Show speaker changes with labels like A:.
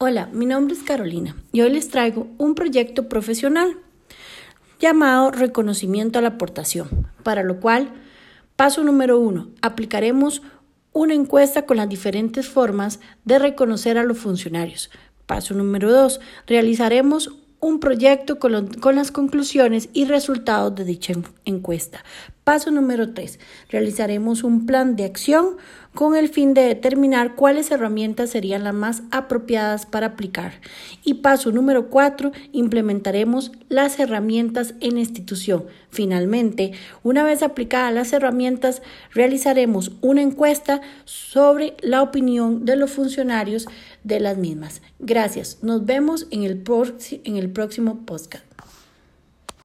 A: Hola, mi nombre es Carolina y hoy les traigo un proyecto profesional llamado reconocimiento a la aportación, para lo cual, paso número uno, aplicaremos una encuesta con las diferentes formas de reconocer a los funcionarios. Paso número dos, realizaremos un proyecto con, con, las conclusiones y resultados de dicha encuesta. Paso número 3. Realizaremos un plan de acción con el fin de determinar cuáles herramientas serían las más apropiadas para aplicar. Y paso número 4. Implementaremos las herramientas en institución. Finalmente, una vez aplicadas las herramientas, realizaremos una encuesta sobre la opinión de los funcionarios de las mismas. Gracias. Nos vemos en el próximo podcast.